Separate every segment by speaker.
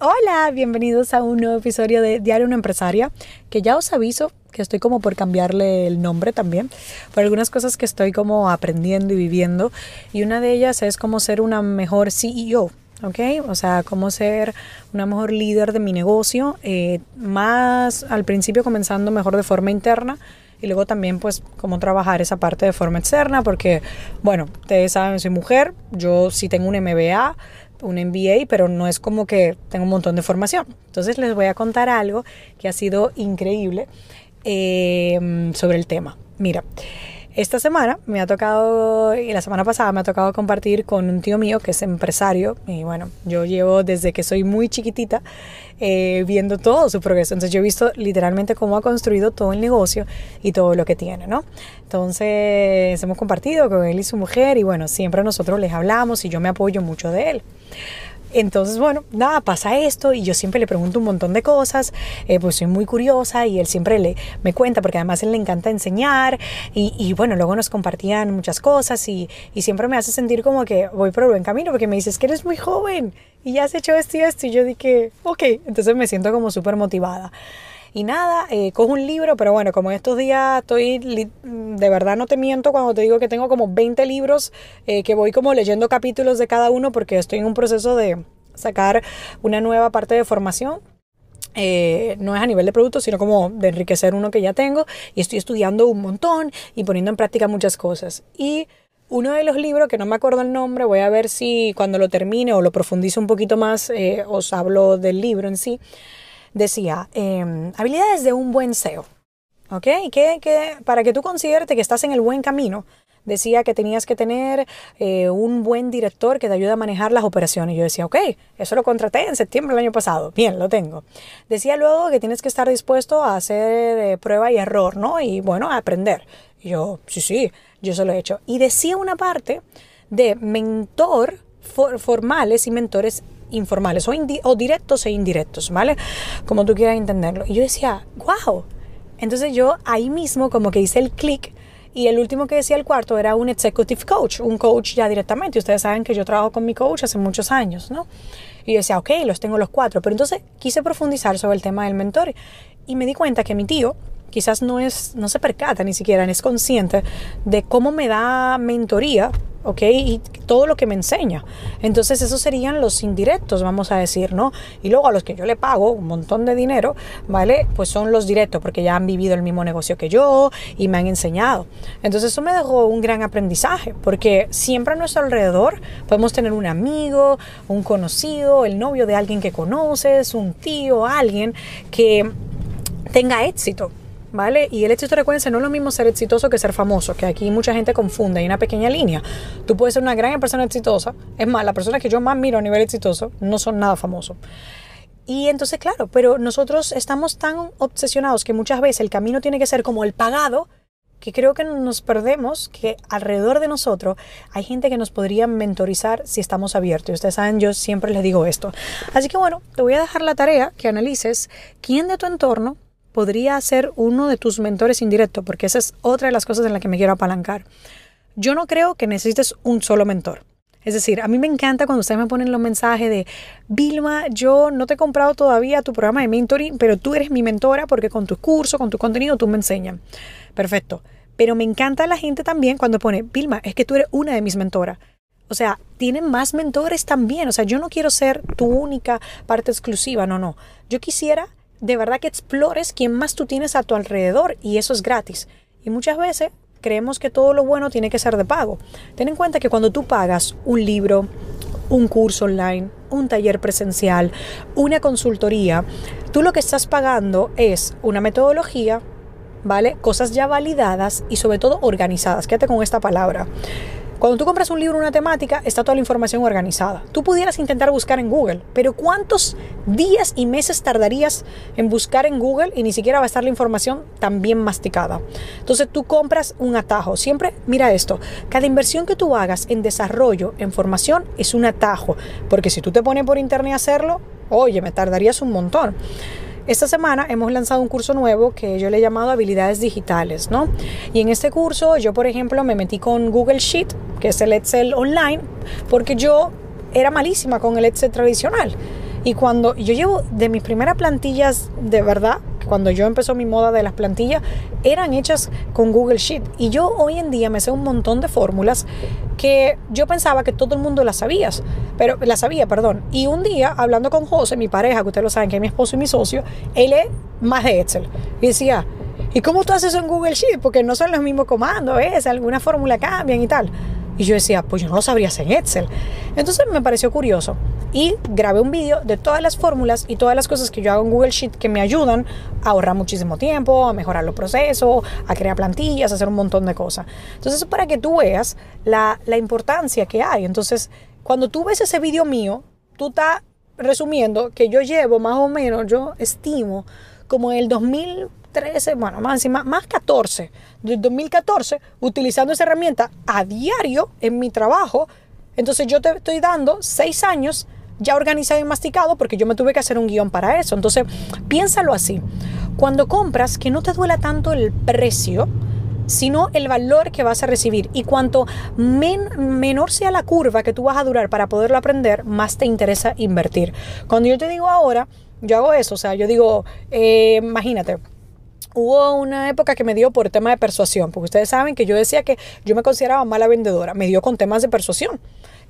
Speaker 1: Hola, bienvenidos a un nuevo episodio de Diario Una Empresaria, que ya os aviso que estoy como por cambiarle el nombre también, por algunas cosas que estoy como aprendiendo y viviendo, y una de ellas es cómo ser una mejor CEO, ¿ok? O sea, cómo ser una mejor líder de mi negocio, eh, más al principio comenzando mejor de forma interna y luego también pues cómo trabajar esa parte de forma externa, porque bueno, ustedes saben, soy mujer, yo sí tengo un MBA, un MBA, pero no es como que tengo un montón de formación. Entonces les voy a contar algo que ha sido increíble eh, sobre el tema. Mira, esta semana me ha tocado, y la semana pasada me ha tocado compartir con un tío mío que es empresario, y bueno, yo llevo desde que soy muy chiquitita eh, viendo todo su progreso, entonces yo he visto literalmente cómo ha construido todo el negocio y todo lo que tiene, ¿no? Entonces hemos compartido con él y su mujer, y bueno, siempre nosotros les hablamos y yo me apoyo mucho de él. Entonces, bueno, nada, pasa esto y yo siempre le pregunto un montón de cosas, eh, pues soy muy curiosa y él siempre le, me cuenta porque además él le encanta enseñar y, bueno, luego nos compartían muchas cosas y, y, siempre me hace sentir como que voy por el buen camino porque me dices que eres muy joven y ya has hecho esto y esto y yo dije, ok, entonces me siento como súper motivada. Y nada, eh, cojo un libro, pero bueno, como estos días estoy, de verdad no te miento cuando te digo que tengo como 20 libros eh, que voy como leyendo capítulos de cada uno porque estoy en un proceso de sacar una nueva parte de formación. Eh, no es a nivel de producto, sino como de enriquecer uno que ya tengo y estoy estudiando un montón y poniendo en práctica muchas cosas. Y uno de los libros, que no me acuerdo el nombre, voy a ver si cuando lo termine o lo profundizo un poquito más, os hablo del libro en sí, decía, em, habilidades de un buen SEO. ¿Ok? Que, para que tú consideres que estás en el buen camino, decía que tenías que tener eh, un buen director que te ayude a manejar las operaciones. Yo decía, ok, eso lo contraté en septiembre del año pasado. Bien, lo tengo. Decía luego que tienes que estar dispuesto a hacer eh, prueba y error, ¿no? Y bueno, a aprender. Y yo, sí, sí, yo se lo he hecho. Y decía una parte de mentor formales y mentores informales o, directos e indirectos, ¿vale? Como tú quieras entenderlo. Y yo decía, wow. Entonces yo ahí mismo como que hice el clic y el último que decía el cuarto era un executive coach, un coach ya directamente. Ustedes saben que yo trabajo con mi coach hace muchos años, ¿no? Y yo decía, ok, los tengo los cuatro. Pero entonces quise profundizar sobre el tema del mentor y me di cuenta que mi tío quizás no, es, no se percata ni siquiera, ni es consciente de cómo me da mentoría ¿ok? Y todo lo que me enseña. Entonces esos serían los indirectos, vamos a decir, ¿no? Y luego a los que yo le pago un montón de dinero, ¿vale? Pues son los directos, porque ya han vivido el mismo negocio que yo y me han enseñado. Entonces eso me dejó un gran aprendizaje, porque siempre a nuestro alrededor podemos tener un amigo, un conocido, el novio de alguien que conoces, un tío, alguien que tenga éxito, ¿vale? Y el éxito, recuérdense, no es lo mismo ser exitoso que ser famoso, que aquí mucha gente confunde, hay una pequeña línea. Tú puedes ser una gran persona exitosa, es más, las personas que yo más miro a nivel exitoso no son nada famosos. Y entonces, claro, pero nosotros estamos tan obsesionados que muchas veces el camino tiene que ser como el pagado, que creo que nos perdemos que alrededor de nosotros hay gente que nos podría mentorizar si estamos abiertos. Y ustedes saben, yo siempre les digo esto. Así que bueno, te voy a dejar la tarea que analices quién de tu entorno podría ser uno de tus mentores indirectos, porque esa es otra de las cosas en las que me quiero apalancar. Yo no creo que necesites un solo mentor. Es decir, a mí me encanta cuando ustedes me ponen los mensajes de, Vilma, yo no te he comprado todavía tu programa de mentoring, pero tú eres mi mentora porque con tu curso, con tu contenido, tú me enseñas. Perfecto. Pero me encanta la gente también cuando pone, Vilma, es que tú eres una de mis mentoras. O sea, tienen más mentores también. O sea, yo no quiero ser tu única parte exclusiva, no, no. Yo quisiera de verdad que explores quién más tú tienes a tu alrededor y eso es gratis. Y muchas veces creemos que todo lo bueno tiene que ser de pago. Ten en cuenta que cuando tú pagas un libro, un curso online, un taller presencial, una consultoría, tú lo que estás pagando es una metodología, ¿vale? Cosas ya validadas y sobre todo organizadas. Quédate con esta palabra. Cuando tú compras un libro, una temática, está toda la información organizada. Tú pudieras intentar buscar en Google, pero ¿cuántos días y meses tardarías en buscar en Google y ni siquiera va a estar la información tan bien masticada? Entonces tú compras un atajo. Siempre, mira esto, cada inversión que tú hagas en desarrollo, en formación, es un atajo. Porque si tú te pones por internet a hacerlo, oye, me tardarías un montón. Esta semana hemos lanzado un curso nuevo que yo le he llamado habilidades digitales, ¿no? Y en este curso yo, por ejemplo, me metí con Google Sheet, que es el Excel online, porque yo era malísima con el Excel tradicional. Y cuando yo llevo de mis primeras plantillas de verdad, cuando yo empezó mi moda de las plantillas, eran hechas con Google Sheet. Y yo hoy en día me sé un montón de fórmulas que yo pensaba que todo el mundo las sabía, pero las sabía, perdón. Y un día, hablando con José, mi pareja, que ustedes lo saben, que es mi esposo y mi socio, él es más de Excel. Y decía, ¿y cómo tú haces eso en Google Sheet? Porque no son los mismos comandos, ¿ves? Alguna fórmula cambian y tal. Y yo decía, pues yo no lo sabría hacer en Excel. Entonces me pareció curioso y grabé un vídeo de todas las fórmulas y todas las cosas que yo hago en Google Sheet que me ayudan a ahorrar muchísimo tiempo, a mejorar los procesos, a crear plantillas, a hacer un montón de cosas. Entonces, para que tú veas la, la importancia que hay. Entonces, cuando tú ves ese vídeo mío, tú estás resumiendo que yo llevo más o menos, yo estimo como el 2000 13, bueno, más, más, más 14, del 2014, utilizando esa herramienta a diario en mi trabajo. Entonces yo te estoy dando seis años ya organizado y masticado porque yo me tuve que hacer un guion para eso. Entonces, piénsalo así. Cuando compras, que no te duela tanto el precio, sino el valor que vas a recibir. Y cuanto menor sea la curva que tú vas a durar para poderlo aprender, más te interesa invertir. Cuando yo te digo ahora, yo hago eso, o sea, yo digo, eh, imagínate, hubo una época que me dio por tema de persuasión, porque ustedes saben que yo decía que yo me consideraba mala vendedora, me dio con temas de persuasión.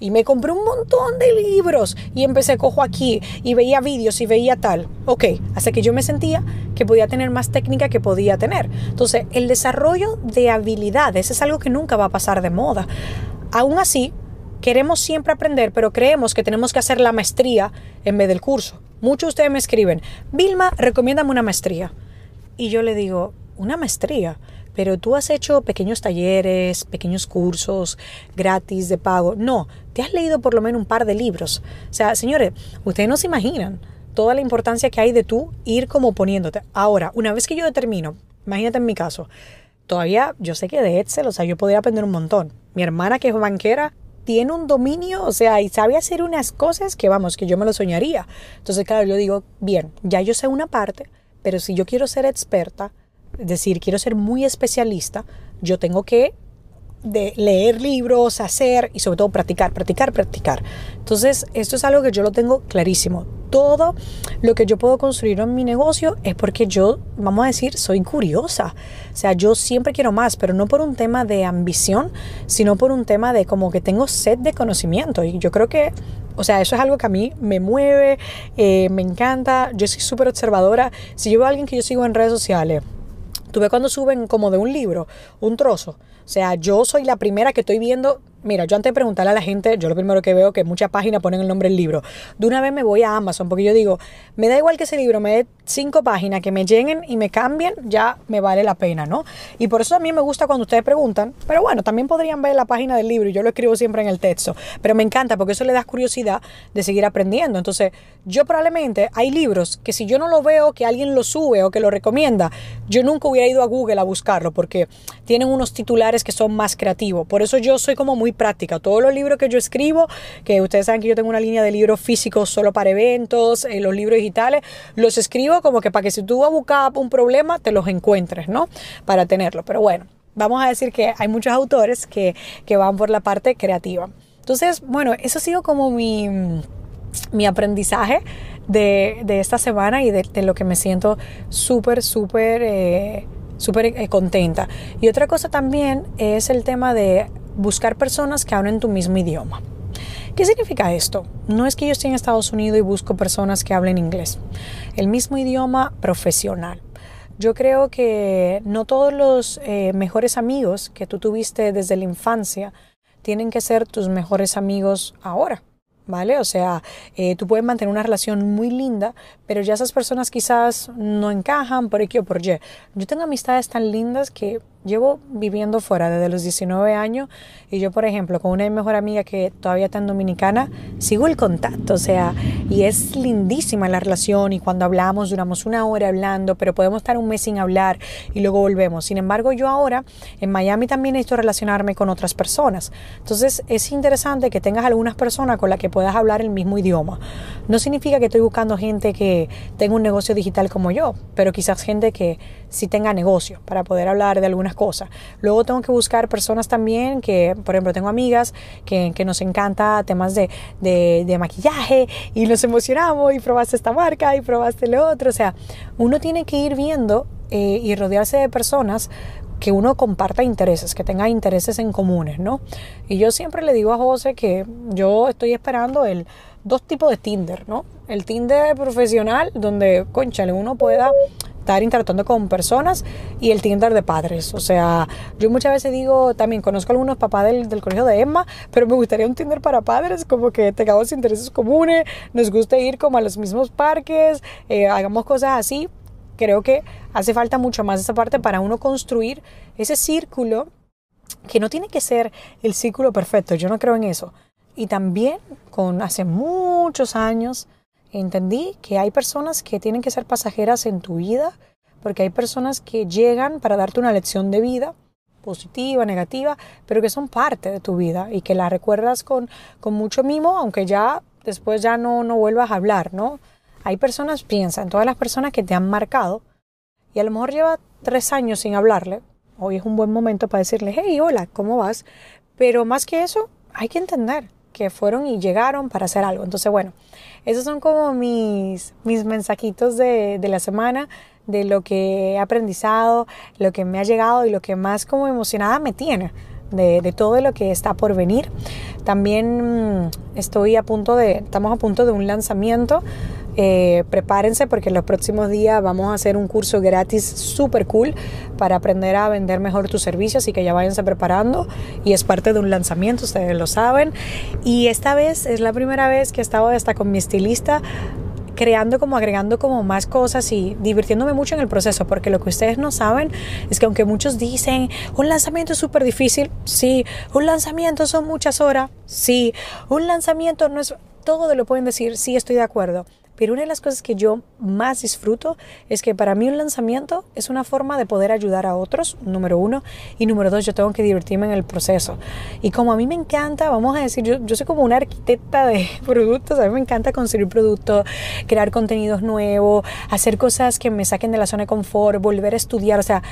Speaker 1: Y me compré un montón de libros y empecé cojo aquí y veía vídeos y veía tal. Ok, hasta que yo me sentía que podía tener más técnica que podía tener. Entonces, el desarrollo de habilidades es algo que nunca va a pasar de moda. Aún así, queremos siempre aprender, pero creemos que tenemos que hacer la maestría en vez del curso. Muchos de ustedes me escriben, Vilma, recomiéndame una maestría. Y yo le digo, una maestría, pero tú has hecho pequeños talleres, pequeños cursos gratis de pago. No, te has leído por lo menos un par de libros. O sea, señores, ustedes no se imaginan toda la importancia que hay de tú ir como poniéndote. Ahora, una vez que yo determino, imagínate en mi caso, todavía yo sé que de Excel, o sea, yo podría aprender un montón. Mi hermana que es banquera tiene un dominio, o sea, y sabe hacer unas cosas que vamos, que yo me lo soñaría. Entonces, claro, yo digo, bien, ya yo sé una parte, pero si yo quiero ser experta, decir, quiero ser muy especialista, yo tengo que de leer libros, hacer y sobre todo practicar, practicar, practicar. Entonces, esto es algo que yo lo tengo clarísimo. Todo lo que yo puedo construir en mi negocio es porque yo, vamos a decir, soy curiosa. O sea, yo siempre quiero más, pero no por un tema de ambición, sino por un tema de como que tengo sed de conocimiento. Y yo creo que o sea, eso es algo que a mí me mueve, eh, me encanta. Yo soy súper observadora. Si yo veo a alguien que yo sigo en redes sociales, tú ves cuando suben como de un libro, un trozo. O sea, yo soy la primera que estoy viendo Mira, yo antes de preguntarle a la gente, yo lo primero que veo que muchas páginas ponen el nombre del libro. De una vez me voy a Amazon porque yo digo, me da igual que ese libro me dé cinco páginas, que me lleguen y me cambien, ya me vale la pena, ¿no? Y por eso a mí me gusta cuando ustedes preguntan, pero bueno, también podrían ver la página del libro y yo lo escribo siempre en el texto. Pero me encanta porque eso le da curiosidad de seguir aprendiendo. Entonces, yo probablemente hay libros que si yo no lo veo, que alguien lo sube o que lo recomienda, yo nunca hubiera ido a Google a buscarlo porque tienen unos titulares que son más creativos. Por eso yo soy como muy práctica. Todos los libros que yo escribo, que ustedes saben que yo tengo una línea de libros físicos solo para eventos, eh, los libros digitales, los escribo como que para que si tú vas a buscar un problema, te los encuentres, ¿no? Para tenerlo. Pero bueno, vamos a decir que hay muchos autores que, que van por la parte creativa. Entonces, bueno, eso ha sido como mi, mi aprendizaje de, de, esta semana y de, lo que me siento súper, súper, eh, súper eh, contenta. Y otra cosa también es el tema de buscar personas que hablen tu mismo idioma. ¿Qué significa esto? No es que yo esté en Estados Unidos y busco personas que hablen inglés. El mismo idioma profesional. Yo creo que no todos los eh, mejores amigos que tú tuviste desde la infancia tienen que ser tus mejores amigos ahora. ¿Vale? O sea, eh, tú puedes mantener una relación muy linda, pero ya esas personas quizás no encajan por X o por Y. Yo tengo amistades tan lindas que llevo viviendo fuera desde los 19 años y yo, por ejemplo, con una de mis mejor amiga que todavía está en Dominicana, sigo el contacto, o sea, y es lindísima la relación y cuando hablamos duramos una hora hablando, pero podemos estar un mes sin hablar y luego volvemos. Sin embargo, yo ahora en Miami también necesito relacionarme con otras personas. Entonces, es interesante que tengas algunas personas con las que puedas hablar el mismo idioma. No significa que estoy buscando gente que tenga un negocio digital como yo, pero quizás gente que sí tenga negocio para poder hablar de algunas cosas. Luego tengo que buscar personas también que, por ejemplo, tengo amigas que, que nos encanta temas de, de, de, maquillaje y nos emocionamos y probaste esta marca y probaste lo otro. O sea, uno tiene que ir viendo eh, y rodearse de personas que uno comparta intereses, que tenga intereses en comunes, ¿no? Y yo siempre le digo a José que yo estoy esperando el dos tipos de Tinder, ¿no? El Tinder profesional, donde, conchale, uno pueda estar interactuando con personas y el Tinder de padres. O sea, yo muchas veces digo, también conozco a algunos papás del, del colegio de Emma, pero me gustaría un Tinder para padres, como que tengamos intereses comunes, nos guste ir como a los mismos parques, eh, hagamos cosas así. Creo que hace falta mucho más esa parte para uno construir ese círculo que no tiene que ser el círculo perfecto, yo no creo en eso. Y también con hace muchos años entendí que hay personas que tienen que ser pasajeras en tu vida, porque hay personas que llegan para darte una lección de vida, positiva, negativa, pero que son parte de tu vida y que la recuerdas con, con mucho mimo, aunque ya después ya no, no vuelvas a hablar, ¿no? Hay personas, piensa en todas las personas que te han marcado y a lo mejor lleva tres años sin hablarle. Hoy es un buen momento para decirle, hey, hola, ¿cómo vas? Pero más que eso, hay que entender que fueron y llegaron para hacer algo. Entonces, bueno, esos son como mis, mis mensajitos de, de la semana, de lo que he aprendizado, lo que me ha llegado y lo que más como emocionada me tiene. De, de, todo lo que está por venir. También estoy a punto de, estamos a punto de un lanzamiento eh, prepárense porque en los próximos días vamos a hacer un curso gratis súper cool para aprender a vender mejor tus servicios, así que ya váyanse preparando y es parte de un lanzamiento, ustedes lo saben. Y esta vez es la primera vez que he estado hasta con mi estilista creando como agregando como más cosas y divirtiéndome mucho en el proceso, porque lo que ustedes no saben es que aunque muchos dicen un lanzamiento es súper difícil, sí, un lanzamiento son muchas horas, sí, un lanzamiento no es, todo lo pueden decir, sí, estoy de acuerdo, pero una de las cosas que yo más disfruto es que para mí un lanzamiento es una forma de poder ayudar a otros, número uno, y número dos, yo tengo que divertirme en el proceso. Y como a mí me encanta, vamos a decir, yo, yo soy como una arquitecta de productos, a mí me encanta construir productos, crear contenidos nuevos, hacer cosas que me saquen de la zona de confort, volver a estudiar, o sea,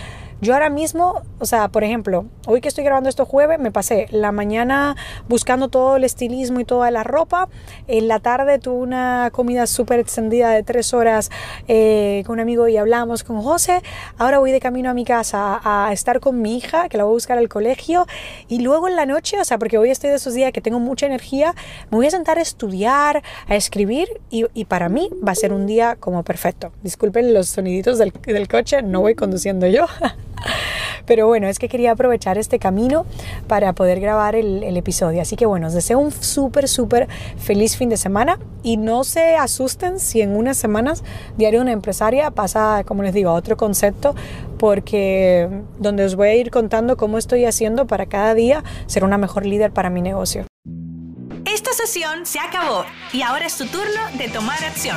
Speaker 1: yo ahora mismo, o sea, por ejemplo, hoy que estoy grabando esto jueves, me pasé la mañana buscando todo el estilismo y toda la ropa. En la tarde tuve una comida súper extendida de tres horas eh, con un amigo y hablamos con José. Ahora voy de camino a mi casa a estar con mi hija, que la voy a buscar al colegio. Y luego en la noche, o sea, porque hoy estoy de esos días que tengo mucha energía, me voy a sentar a estudiar, a escribir y, para mí va a ser un día como perfecto. Disculpen los soniditos del coche, no voy conduciendo yo. Pero bueno, es que quería aprovechar este camino para poder grabar el, episodio. Así que bueno, os deseo un súper, súper feliz fin de semana y no se asusten si en unas semanas Diario de una Empresaria pasa, como les digo, a otro concepto, porque donde os voy a ir contando cómo estoy haciendo para cada día ser una mejor líder para mi negocio.
Speaker 2: Esta sesión se acabó y ahora es tu turno de tomar acción.